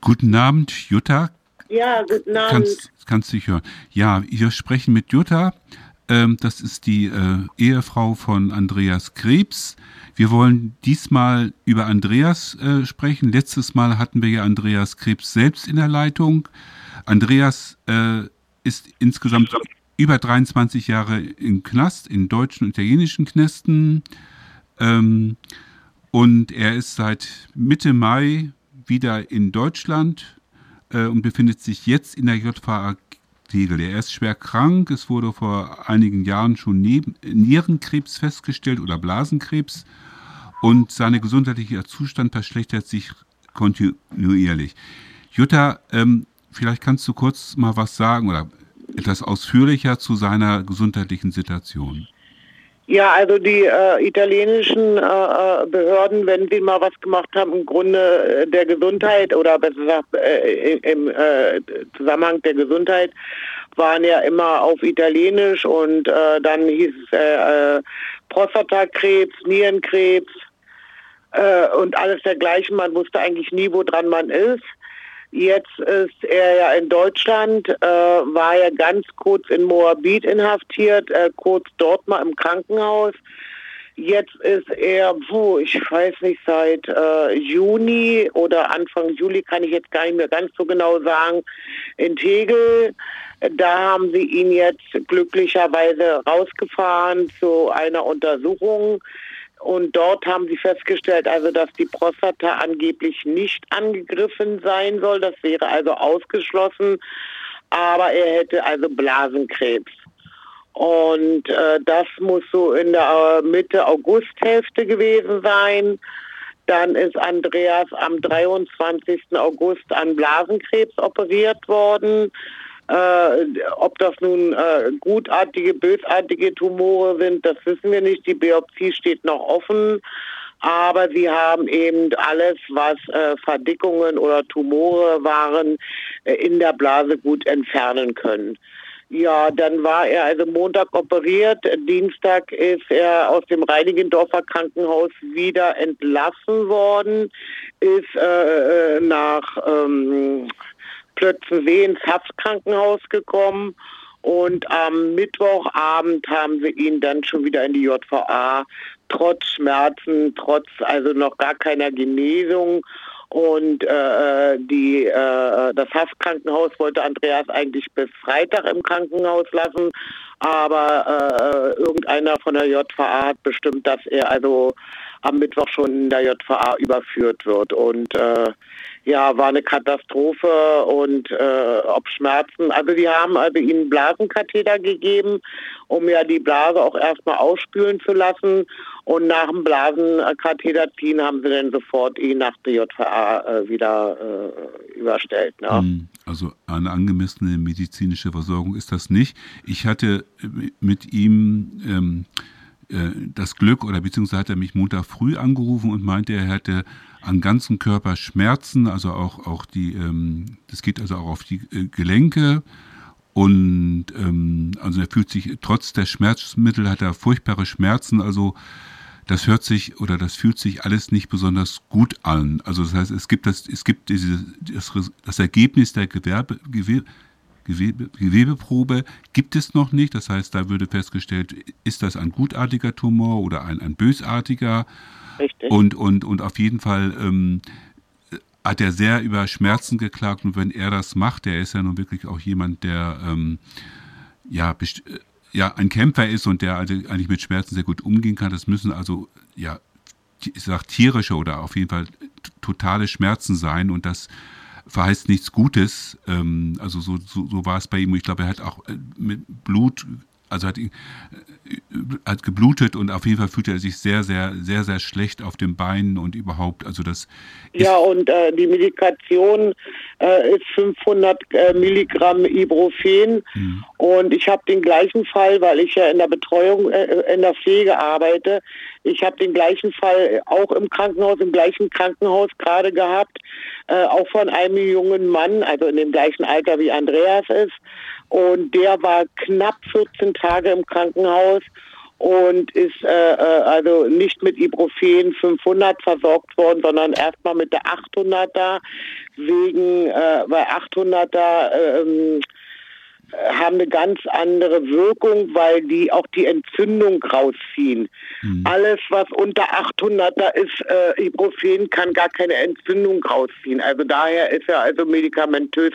Guten Abend, Jutta. Ja, guten Abend. Kannst, kannst dich hören. Ja, wir sprechen mit Jutta. Ähm, das ist die äh, Ehefrau von Andreas Krebs. Wir wollen diesmal über Andreas äh, sprechen. Letztes Mal hatten wir ja Andreas Krebs selbst in der Leitung. Andreas äh, ist insgesamt über 23 Jahre im Knast, in deutschen und italienischen Knästen. Ähm, und er ist seit Mitte Mai wieder in Deutschland äh, und befindet sich jetzt in der JVA Tegel. Er ist schwer krank. Es wurde vor einigen Jahren schon Nierenkrebs festgestellt oder Blasenkrebs. Und sein gesundheitlicher Zustand verschlechtert sich kontinuierlich. Jutta, ähm, vielleicht kannst du kurz mal was sagen oder etwas ausführlicher zu seiner gesundheitlichen Situation. Ja, also die äh, italienischen äh, äh, Behörden, wenn sie mal was gemacht haben, im Grunde äh, der Gesundheit oder besser gesagt äh, im äh, Zusammenhang der Gesundheit, waren ja immer auf Italienisch und äh, dann hieß es äh, äh, Prostatakrebs, Nierenkrebs äh, und alles dergleichen. Man wusste eigentlich nie, woran man ist. Jetzt ist er ja in Deutschland, äh, war ja ganz kurz in Moabit inhaftiert, äh, kurz dort mal im Krankenhaus. Jetzt ist er, wo, ich weiß nicht, seit äh, Juni oder Anfang Juli, kann ich jetzt gar nicht mehr ganz so genau sagen, in Tegel. Da haben sie ihn jetzt glücklicherweise rausgefahren zu einer Untersuchung. Und dort haben sie festgestellt, also dass die Prostata angeblich nicht angegriffen sein soll. Das wäre also ausgeschlossen. Aber er hätte also Blasenkrebs. Und äh, das muss so in der Mitte Augusthälfte gewesen sein. Dann ist Andreas am 23. August an Blasenkrebs operiert worden. Äh, ob das nun äh, gutartige, bösartige Tumore sind, das wissen wir nicht. Die Biopsie steht noch offen. Aber sie haben eben alles, was äh, Verdickungen oder Tumore waren, äh, in der Blase gut entfernen können. Ja, dann war er also Montag operiert. Dienstag ist er aus dem Reinigendorfer Krankenhaus wieder entlassen worden, ist äh, äh nach ähm, Plötzensee ins Haftkrankenhaus gekommen und am Mittwochabend haben sie ihn dann schon wieder in die JVA, trotz Schmerzen, trotz also noch gar keiner Genesung. Und äh, die, äh, das Haftkrankenhaus wollte Andreas eigentlich bis Freitag im Krankenhaus lassen, aber äh, irgendeiner von der JVA hat bestimmt, dass er also am Mittwoch schon in der JVA überführt wird. Und äh, ja, war eine Katastrophe und äh, ob Schmerzen. Also die haben also ihnen Blasenkatheter gegeben, um ja die Blase auch erstmal ausspülen zu lassen. Und nach dem Blasenkatheter ziehen haben sie dann sofort ihn nach der JVA äh, wieder äh, überstellt. Ne? Hm, also eine angemessene medizinische Versorgung ist das nicht. Ich hatte mit ihm ähm, äh, das Glück oder beziehungsweise hat er mich Montag früh angerufen und meinte, er hätte am ganzen Körper Schmerzen, also auch, auch die, ähm, das geht also auch auf die äh, Gelenke. Und ähm, also er fühlt sich, trotz der Schmerzmittel hat er furchtbare Schmerzen, also das hört sich oder das fühlt sich alles nicht besonders gut an. Also das heißt, es gibt das, es gibt diese, das, das Ergebnis der Gewerbe, Gewerbe Gewebe, Gewebeprobe gibt es noch nicht. Das heißt, da würde festgestellt, ist das ein gutartiger Tumor oder ein, ein bösartiger. Richtig. Und, und, und auf jeden Fall ähm, hat er sehr über Schmerzen geklagt. Und wenn er das macht, der ist ja nun wirklich auch jemand, der ähm, ja, ja ein Kämpfer ist und der also eigentlich mit Schmerzen sehr gut umgehen kann. Das müssen also ja ich sag tierische oder auf jeden Fall totale Schmerzen sein und das verheißt nichts Gutes. Ähm, also so, so, so war es bei ihm. Ich glaube, er hat auch äh, mit Blut, also hat, äh, hat geblutet und auf jeden Fall fühlte er sich sehr, sehr, sehr, sehr schlecht auf den Beinen und überhaupt. Also das ja, und äh, die Medikation äh, ist 500 äh, Milligramm Ibuprofen. Mhm. Und ich habe den gleichen Fall, weil ich ja in der Betreuung, äh, in der Pflege arbeite, ich habe den gleichen Fall auch im Krankenhaus, im gleichen Krankenhaus gerade gehabt, äh, auch von einem jungen Mann, also in dem gleichen Alter wie Andreas ist. Und der war knapp 14 Tage im Krankenhaus und ist äh, äh also nicht mit Ibuprofen 500 versorgt worden, sondern erstmal mit der 800er wegen, äh, bei 800er ähm, haben eine ganz andere Wirkung, weil die auch die Entzündung rausziehen. Mhm. Alles, was unter 800er ist, äh, Ibuprofen kann gar keine Entzündung rausziehen. Also daher ist er also medikamentös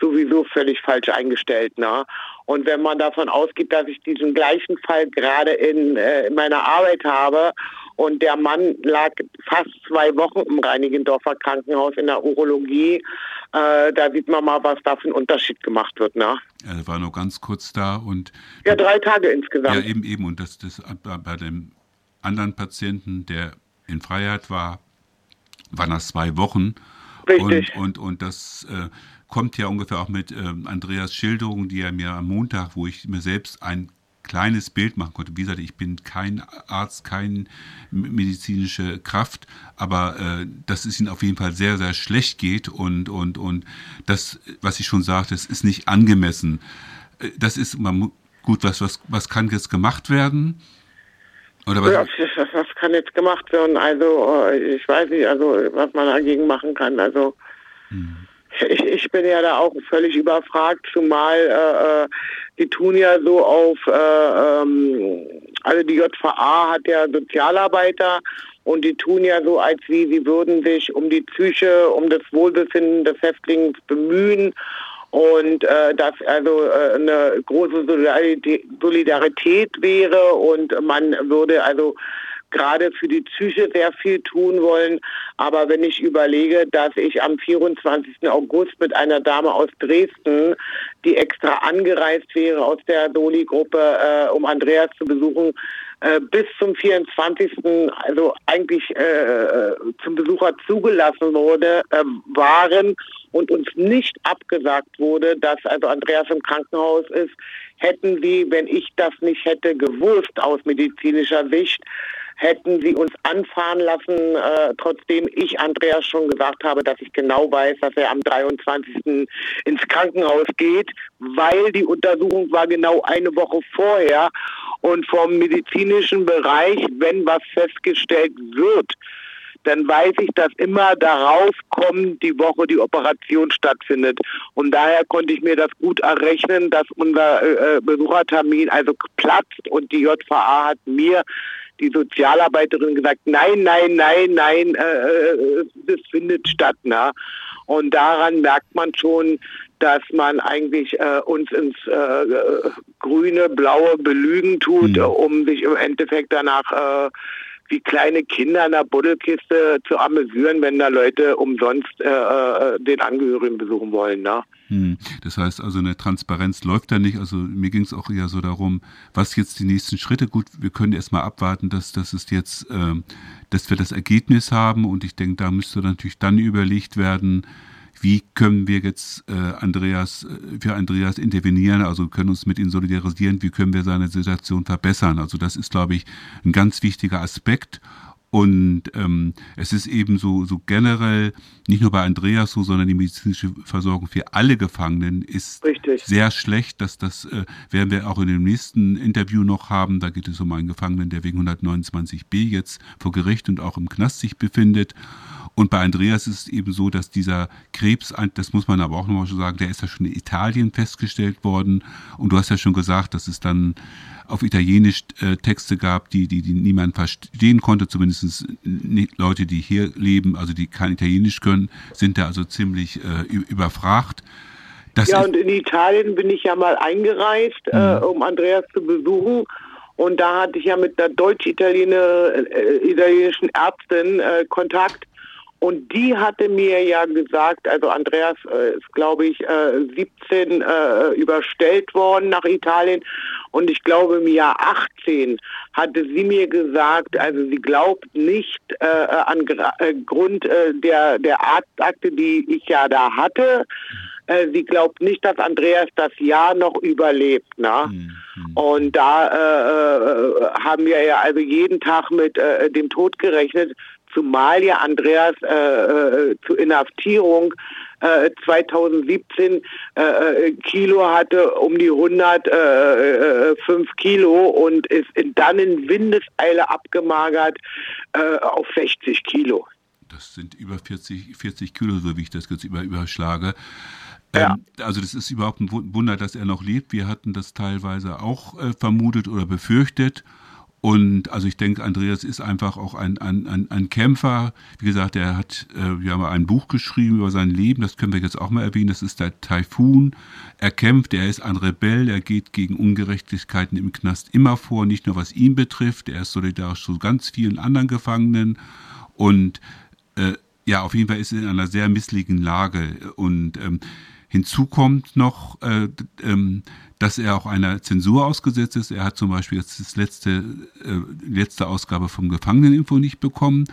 sowieso völlig falsch eingestellt. Ne? Und wenn man davon ausgeht, dass ich diesen gleichen Fall gerade in, äh, in meiner Arbeit habe und der Mann lag fast zwei Wochen im Reinigendorfer Krankenhaus in der Urologie. Äh, da sieht man mal, was da für ein Unterschied gemacht wird. Ne? Er war nur ganz kurz da und. Ja, drei Tage insgesamt. Ja, eben, eben. Und das, das bei dem anderen Patienten, der in Freiheit war, waren das zwei Wochen. Richtig. Und, und, und das äh, kommt ja ungefähr auch mit ähm, Andreas Schilderung, die er mir am Montag, wo ich mir selbst ein kleines Bild machen konnte. Wie gesagt, ich bin kein Arzt, keine medizinische Kraft, aber äh, dass es ihnen auf jeden Fall sehr, sehr schlecht geht und, und, und das, was ich schon sagte, es ist nicht angemessen. Äh, das ist man, gut, was, was, was kann jetzt gemacht werden? Oder was? Ja, was kann jetzt gemacht werden? Also, äh, ich weiß nicht, also was man dagegen machen kann. Also, hm. ich, ich bin ja da auch völlig überfragt, zumal äh, äh die tun ja so auf, äh, ähm, also die JVA hat ja Sozialarbeiter und die tun ja so, als wie sie würden sich um die Psyche, um das Wohlbefinden des Häftlings bemühen und äh, dass also äh, eine große Solidarität, Solidarität wäre und man würde also gerade für die Psyche sehr viel tun wollen. Aber wenn ich überlege, dass ich am 24. August mit einer Dame aus Dresden, die extra angereist wäre aus der Soli-Gruppe, äh, um Andreas zu besuchen, äh, bis zum 24. also eigentlich äh, zum Besucher zugelassen wurde, äh, waren und uns nicht abgesagt wurde, dass also Andreas im Krankenhaus ist, hätten sie, wenn ich das nicht hätte gewusst aus medizinischer Sicht, hätten sie uns anfahren lassen, äh, trotzdem ich Andreas schon gesagt habe, dass ich genau weiß, dass er am 23. ins Krankenhaus geht, weil die Untersuchung war genau eine Woche vorher und vom medizinischen Bereich, wenn was festgestellt wird, dann weiß ich, dass immer darauf kommt die Woche die Operation stattfindet. Und daher konnte ich mir das gut errechnen, dass unser äh, äh Besuchertermin also platzt und die JVA hat mir die Sozialarbeiterin gesagt, nein, nein, nein, nein, äh, äh, das findet statt. Ne? Und daran merkt man schon, dass man eigentlich äh, uns ins äh, grüne, blaue Belügen tut, mhm. um sich im Endeffekt danach äh, wie kleine Kinder in der Buddelkiste zu amüsieren, wenn da Leute umsonst äh, äh, den Angehörigen besuchen wollen. Ne? Hm. Das heißt also, eine Transparenz läuft da nicht. Also mir ging es auch eher so darum, was jetzt die nächsten Schritte. Gut, wir können erstmal abwarten, dass, dass es jetzt, äh, dass wir das Ergebnis haben und ich denke, da müsste natürlich dann überlegt werden, wie können wir jetzt äh, Andreas äh, für Andreas intervenieren, also können uns mit ihm solidarisieren, wie können wir seine Situation verbessern. Also das ist, glaube ich, ein ganz wichtiger Aspekt. Und ähm, es ist eben so, so generell, nicht nur bei Andreas so, sondern die medizinische Versorgung für alle Gefangenen ist Richtig. sehr schlecht. Dass das äh, werden wir auch in dem nächsten Interview noch haben. Da geht es um einen Gefangenen, der wegen 129b jetzt vor Gericht und auch im Knast sich befindet. Und bei Andreas ist es eben so, dass dieser Krebs, das muss man aber auch nochmal schon sagen, der ist ja schon in Italien festgestellt worden. Und du hast ja schon gesagt, dass es dann auf Italienisch äh, Texte gab, die, die, die niemand verstehen konnte, zumindest nicht Leute, die hier leben, also die kein Italienisch können, sind da also ziemlich äh, überfragt. Das ja, und in Italien bin ich ja mal eingereist, äh, mhm. um Andreas zu besuchen. Und da hatte ich ja mit einer deutsch-italienischen äh, Ärztin äh, Kontakt. Und die hatte mir ja gesagt, also Andreas äh, ist, glaube ich, äh, 17 äh, überstellt worden nach Italien. Und ich glaube, im Jahr 18 hatte sie mir gesagt, also sie glaubt nicht äh, an äh, Grund äh, der, der Arztakte, die ich ja da hatte, äh, sie glaubt nicht, dass Andreas das Jahr noch überlebt. Ne? Mhm. Und da äh, äh, haben wir ja also jeden Tag mit äh, dem Tod gerechnet zumal ja Andreas äh, äh, zur Inhaftierung äh, 2017 äh, äh, Kilo hatte, um die 105 Kilo und ist dann in Windeseile abgemagert auf 60 Kilo. Das sind über 40, 40 Kilo, so wie ich das jetzt über, überschlage. Ja. Ähm, also das ist überhaupt ein Wunder, dass er noch lebt. Wir hatten das teilweise auch äh, vermutet oder befürchtet. Und also ich denke, Andreas ist einfach auch ein, ein, ein, ein Kämpfer. Wie gesagt, er hat, äh, wir haben ein Buch geschrieben über sein Leben, das können wir jetzt auch mal erwähnen, das ist der Taifun. Er kämpft, er ist ein Rebell, er geht gegen Ungerechtigkeiten im Knast immer vor, nicht nur was ihn betrifft, er ist solidarisch zu ganz vielen anderen Gefangenen. Und äh, ja, auf jeden Fall ist er in einer sehr misslichen Lage. Und ähm, Hinzu kommt noch, äh, ähm, dass er auch einer Zensur ausgesetzt ist. Er hat zum Beispiel jetzt das letzte, äh, letzte Ausgabe vom Gefangeneninfo nicht bekommen.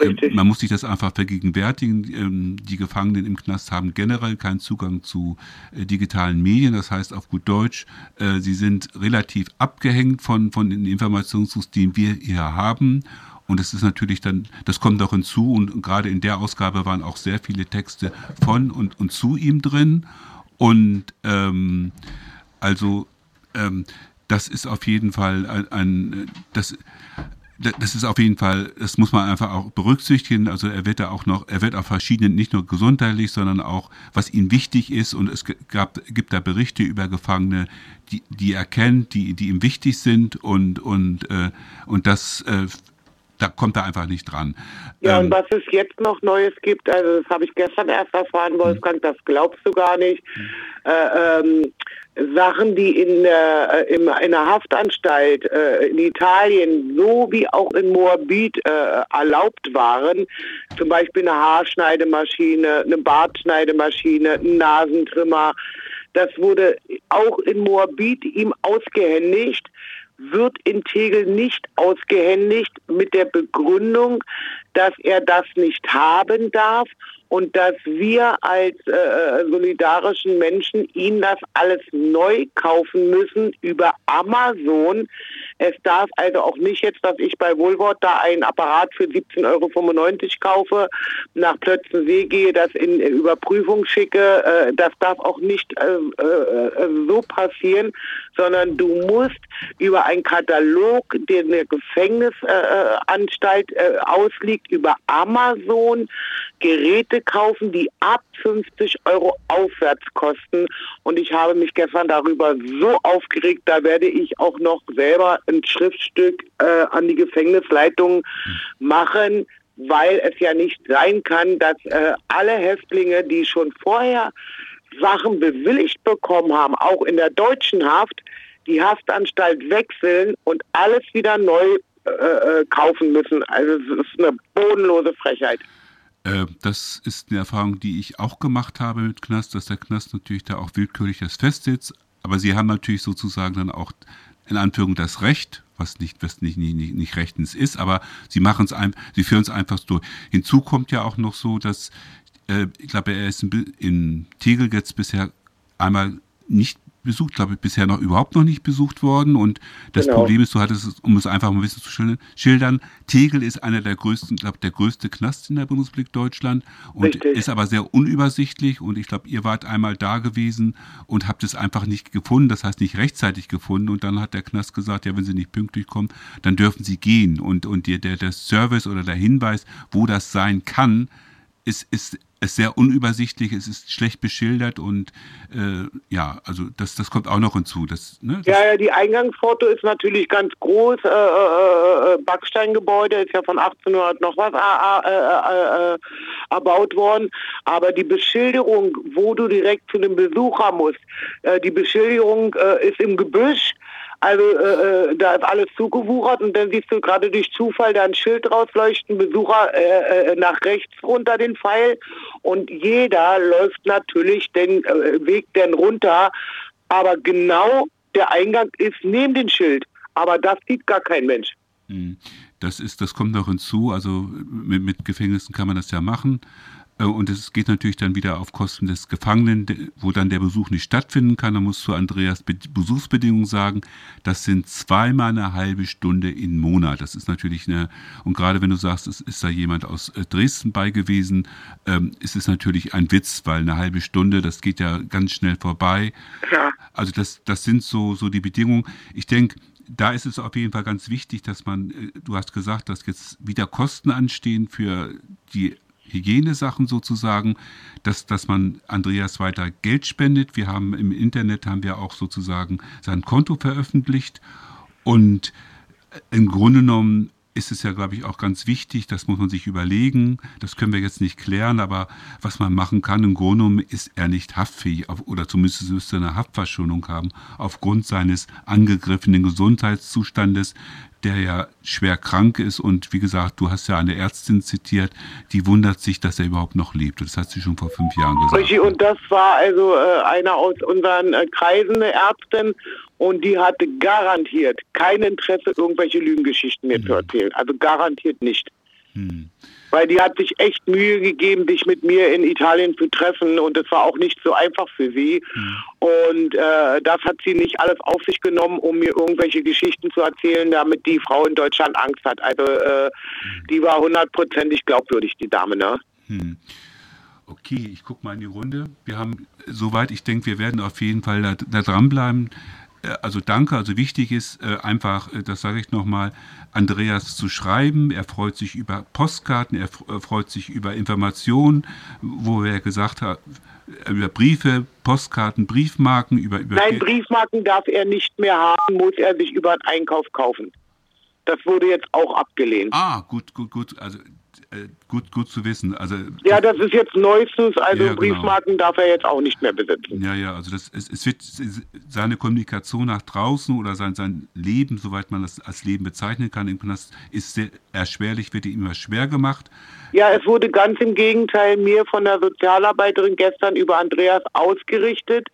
Ähm, man muss sich das einfach vergegenwärtigen. Ähm, die Gefangenen im Knast haben generell keinen Zugang zu äh, digitalen Medien. Das heißt auf gut Deutsch, äh, sie sind relativ abgehängt von, von den Informationssystemen, die wir hier haben. Und es ist natürlich dann, das kommt auch hinzu und gerade in der Ausgabe waren auch sehr viele Texte von und, und zu ihm drin. Und ähm, also ähm, das ist auf jeden Fall ein, ein das, das ist auf jeden Fall, das muss man einfach auch berücksichtigen. Also er wird da auch noch, er wird auf verschiedenen, nicht nur gesundheitlich, sondern auch, was ihm wichtig ist. Und es gab, gibt da Berichte über Gefangene, die, die er kennt, die, die ihm wichtig sind. Und, und, äh, und das äh, da kommt er einfach nicht dran. Ja, ähm, und was es jetzt noch Neues gibt, also das habe ich gestern erst erfahren, hm. Wolfgang, das glaubst du gar nicht. Äh, ähm, Sachen, die in, äh, in einer Haftanstalt äh, in Italien so wie auch in Moabit äh, erlaubt waren, zum Beispiel eine Haarschneidemaschine, eine Bartschneidemaschine, ein Nasentrimmer, das wurde auch in Moabit ihm ausgehändigt wird in Tegel nicht ausgehändigt mit der Begründung, dass er das nicht haben darf und dass wir als äh, solidarischen Menschen ihn das alles neu kaufen müssen über Amazon. Es darf also auch nicht jetzt, dass ich bei Wohlwort da einen Apparat für 17,95 Euro kaufe, nach Plötzensee gehe, das in Überprüfung schicke. Äh, das darf auch nicht äh, äh, so passieren, sondern du musst über einen Katalog, den eine Gefängnisanstalt äh, ausliegt, über Amazon Geräte kaufen, die ab 50 Euro aufwärts kosten. Und ich habe mich gestern darüber so aufgeregt, da werde ich auch noch selber ein Schriftstück äh, an die Gefängnisleitung machen, weil es ja nicht sein kann, dass äh, alle Häftlinge, die schon vorher Sachen bewilligt bekommen haben, auch in der deutschen Haft, die Haftanstalt wechseln und alles wieder neu äh, äh kaufen müssen. Also es ist eine bodenlose Frechheit. Äh, das ist eine Erfahrung, die ich auch gemacht habe mit Knast, dass der Knast natürlich da auch willkürlich das festsitzt. Aber sie haben natürlich sozusagen dann auch in Anführung das Recht, was nicht, was nicht, nicht, nicht rechtens ist, aber sie machen es ein, sie führen es einfach durch. Hinzu kommt ja auch noch so, dass äh, ich glaube, er ist in, in Tegel jetzt bisher einmal nicht besucht, glaube ich, bisher noch überhaupt noch nicht besucht worden. Und das genau. Problem ist, du hattest es, um es einfach mal ein bisschen zu schildern, Tegel ist einer der größten, ich glaube, der größte Knast in der Bundesrepublik Deutschland und Richtig. ist aber sehr unübersichtlich. Und ich glaube, ihr wart einmal da gewesen und habt es einfach nicht gefunden, das heißt nicht rechtzeitig gefunden. Und dann hat der Knast gesagt, ja, wenn sie nicht pünktlich kommen, dann dürfen sie gehen. Und, und der, der Service oder der Hinweis, wo das sein kann, ist, ist es sehr unübersichtlich, es ist schlecht beschildert und äh, ja, also das, das kommt auch noch hinzu. Das, ne, das ja, ja, die Eingangsfoto ist natürlich ganz groß, äh, äh, äh Backsteingebäude ist ja von 1800 noch was äh, äh, erbaut worden, aber die Beschilderung, wo du direkt zu dem Besucher musst, die Beschilderung ist im Gebüsch, also äh, äh, da ist alles zugewuchert und dann siehst du gerade durch Zufall da ein Schild rausleuchten, Besucher äh, äh, nach rechts runter den Pfeil und jeder läuft natürlich den äh, Weg dann runter, aber genau der Eingang ist neben dem Schild, aber das sieht gar kein Mensch. Hm. Das ist, das kommt noch hinzu. Also mit, mit Gefängnissen kann man das ja machen. Äh, und es geht natürlich dann wieder auf Kosten des Gefangenen, wo dann der Besuch nicht stattfinden kann. Da muss zu Andreas Besuchsbedingungen sagen, das sind zweimal eine halbe Stunde im Monat. Das ist natürlich eine, und gerade wenn du sagst, es ist da jemand aus äh, Dresden bei gewesen, ähm, ist es natürlich ein Witz, weil eine halbe Stunde, das geht ja ganz schnell vorbei. Ja. Also das, das sind so, so die Bedingungen. Ich denke, da ist es auf jeden Fall ganz wichtig, dass man, äh, du hast gesagt, dass jetzt wieder Kosten anstehen für die Hygienesachen sozusagen, dass, dass man Andreas weiter Geld spendet. Wir haben im Internet haben wir auch sozusagen sein Konto veröffentlicht und im Grunde genommen ist es ja, glaube ich, auch ganz wichtig, das muss man sich überlegen, das können wir jetzt nicht klären, aber was man machen kann, im Grunde ist er nicht haftfähig oder zumindest müsste er eine Haftverschonung haben aufgrund seines angegriffenen Gesundheitszustandes, der ja schwer krank ist und wie gesagt, du hast ja eine Ärztin zitiert, die wundert sich, dass er überhaupt noch lebt. Das hat sie schon vor fünf Jahren gesagt. Und das war also äh, einer aus unseren äh, Kreisen, eine Ärztin, und die hatte garantiert kein Interesse, irgendwelche Lügengeschichten mir mhm. zu erzählen. Also garantiert nicht. Mhm weil die hat sich echt Mühe gegeben, dich mit mir in Italien zu treffen und es war auch nicht so einfach für sie. Mhm. Und äh, das hat sie nicht alles auf sich genommen, um mir irgendwelche Geschichten zu erzählen, damit die Frau in Deutschland Angst hat. Also äh, mhm. die war hundertprozentig glaubwürdig, die Dame, ne? Mhm. Okay, ich gucke mal in die Runde. Wir haben soweit, ich denke, wir werden auf jeden Fall da, da dranbleiben. Äh, also danke, also wichtig ist äh, einfach, äh, das sage ich nochmal, Andreas zu schreiben. Er freut sich über Postkarten, er freut sich über Informationen, wo er gesagt hat, über Briefe, Postkarten, Briefmarken, über, über Nein, Briefmarken darf er nicht mehr haben, muss er sich über einen Einkauf kaufen. Das wurde jetzt auch abgelehnt. Ah, gut, gut, gut. Also gut, gut zu wissen. Also, ja, das ist jetzt neuestens, also ja, genau. Briefmarken genau. darf er jetzt auch nicht mehr besitzen. Ja, ja, also das, es, es wird seine Kommunikation nach draußen oder sein, sein Leben, soweit man das als Leben bezeichnen kann, das ist sehr erschwerlich, wird ihm immer schwer gemacht. Ja, es wurde ganz im Gegenteil mir von der Sozialarbeiterin gestern über Andreas ausgerichtet,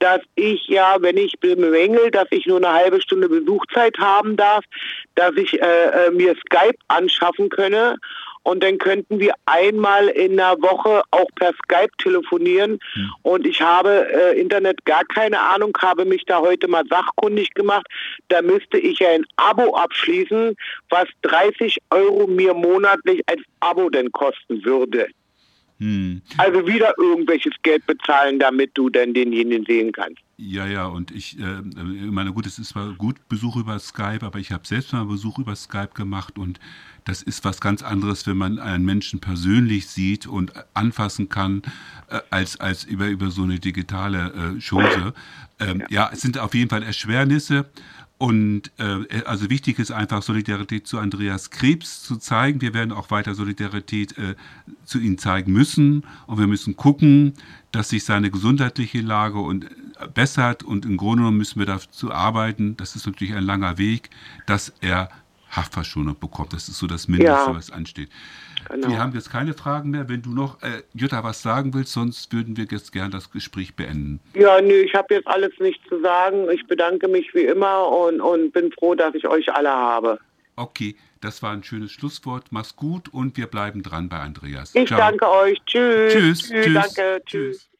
dass ich ja, wenn ich bemängel, dass ich nur eine halbe Stunde Besuchzeit haben darf, dass ich äh, äh mir Skype anschaffen könne und dann könnten wir einmal in der Woche auch per Skype telefonieren. Mhm. Und ich habe äh, Internet gar keine Ahnung, habe mich da heute mal sachkundig gemacht. Da müsste ich ja ein Abo abschließen, was 30 Euro mir monatlich als Abo denn kosten würde. Hm. Also wieder irgendwelches Geld bezahlen, damit du dann denjenigen sehen kannst. Ja, ja, und ich äh, meine, gut, es ist zwar gut Besuch über Skype, aber ich habe selbst mal Besuch über Skype gemacht und das ist was ganz anderes, wenn man einen Menschen persönlich sieht und anfassen kann, äh, als, als über, über so eine digitale äh, Chose. Ähm, ja. ja, es sind auf jeden Fall Erschwernisse. Und äh, also wichtig ist einfach Solidarität zu Andreas Krebs zu zeigen. Wir werden auch weiter Solidarität äh, zu ihm zeigen müssen. Und wir müssen gucken, dass sich seine gesundheitliche Lage und, äh, bessert. Und im Grunde genommen müssen wir dazu arbeiten, das ist natürlich ein langer Weg, dass er Haftverschonung bekommt. Das ist so das Mindeste, ja. was ansteht. Genau. Wir haben jetzt keine Fragen mehr. Wenn du noch, äh, Jutta, was sagen willst, sonst würden wir jetzt gern das Gespräch beenden. Ja, nö, ich habe jetzt alles nicht zu sagen. Ich bedanke mich wie immer und, und bin froh, dass ich euch alle habe. Okay, das war ein schönes Schlusswort. Mach's gut und wir bleiben dran bei Andreas. Ich Ciao. danke euch. Tschüss. Tschüss. Tschüss. Danke. Tschüss. Tschüss.